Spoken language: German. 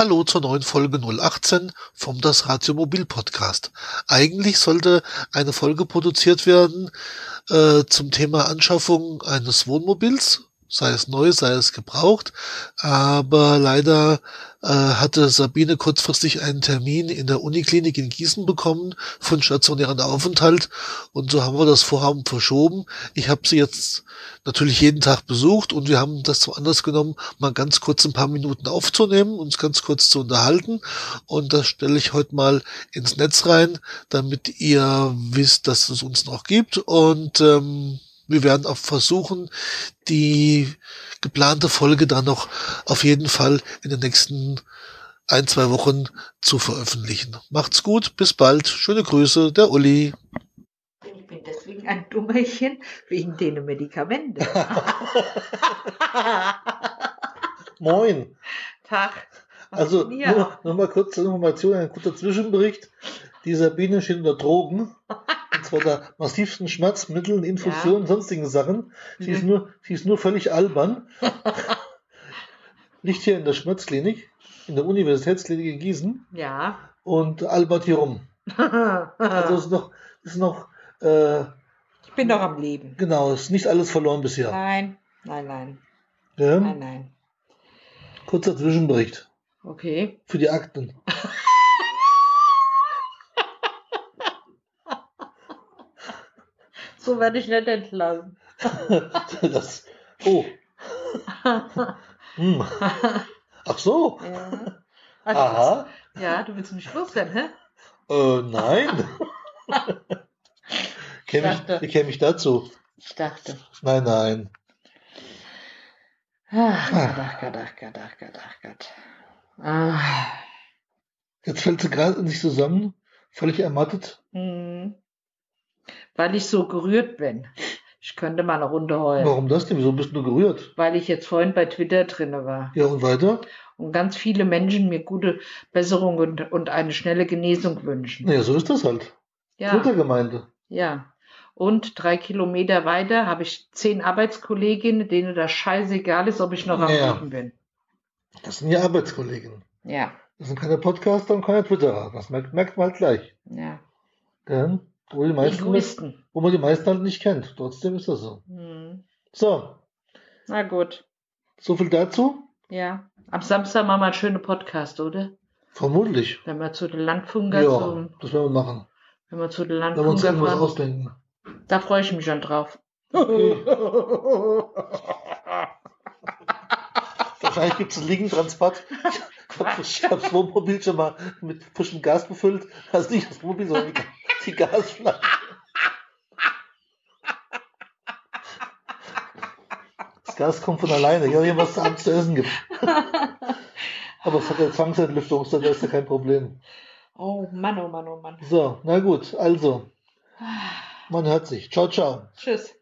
Hallo zur neuen Folge 018 vom Das Radio Mobil Podcast. Eigentlich sollte eine Folge produziert werden äh, zum Thema Anschaffung eines Wohnmobils, sei es neu, sei es gebraucht. Aber leider hatte Sabine kurzfristig einen Termin in der Uniklinik in Gießen bekommen von stationären Aufenthalt. Und so haben wir das Vorhaben verschoben. Ich habe sie jetzt natürlich jeden Tag besucht und wir haben das zum Anlass genommen, mal ganz kurz ein paar Minuten aufzunehmen, uns ganz kurz zu unterhalten. Und das stelle ich heute mal ins Netz rein, damit ihr wisst, dass es uns noch gibt. Und ähm, wir werden auch versuchen, die geplante Folge dann noch auf jeden Fall in den nächsten ein, zwei Wochen zu veröffentlichen. Macht's gut, bis bald. Schöne Grüße, der Uli. Ich bin deswegen ein Dummerchen, wegen den Medikamente. Moin. Tag. Was Also nur, nur mal kurz zur Information, ein kurzer Zwischenbericht. Die Sabine steht unter Drogen. Und zwar der massivsten Schmerzmitteln, Infusionen, sonstigen Sachen. Sie, ist Mhm. nur, sie ist nur völlig albern. Liegt hier in der Schmerzklinik, in der Universitätsklinik in Gießen Ja. und albert hier rum. Also es ist noch, ist noch äh, ich bin noch am Leben. genau, ist nicht alles verloren bisher. Nein, nein, nein, Ja? nein, nein. Kurzer Zwischenbericht Okay. für die Akten. So werde ich nicht entlassen. Das, oh. Hm. Ach so. ja. Also, Aha. Ja, du willst mich loswerden, hä? Äh, nein. Käme Dachte. ich, wie käme ich dazu? Ich dachte. Nein, nein. Ach Gott, ach Gott, ach Gott, ach Gott, ach Gott. Ah. Jetzt fällt sie gerade in sich zusammen, völlig ermattet. Hm. Weil ich so gerührt bin. Ich könnte mal eine Runde heulen. Warum das denn? Wieso bist du gerührt? Weil ich jetzt vorhin bei Twitter drinne war. Ja, und weiter? Und ganz viele Menschen mir gute Besserung und, und eine schnelle Genesung wünschen. Naja, so ist das halt. Ja, Twitter-Gemeinde. ja. Und drei Kilometer weiter habe ich zehn Arbeitskolleginnen, denen das scheißegal ist, ob ich noch am Ja. Leben bin. Das sind ja Arbeitskollegen. Ja, Das sind keine Podcaster und keine Twitterer. Das merkt, merkt man halt gleich. ja. Ja? Wo, die meisten, Egoisten. wo man die meisten halt nicht kennt. Trotzdem ist das so. Hm. So, Na gut. so viel dazu. Ja. Am Samstag machen wir einen schönen Podcast, oder? Vermutlich. Wenn wir zu den Landfunker, Ja, zum, das werden wir machen. wenn wir zu den Da wir uns irgendwas fahren, ausdenken. da freue ich mich schon drauf. Wahrscheinlich gibt es einen Liegentransport. Ich habe das Wohnmobil schon mal mit frischem Gas befüllt. Also nicht das Wohnmobil, sondern die, die Gasflasche. Das Gas kommt von alleine, ja, hier was abends zu essen gibt. Aber es hat ja Zwangsentlüftung, da ist ja kein Problem. Oh Mann, oh Mann, oh Mann. So, na gut, also, man hört sich. Ciao, ciao. Tschüss.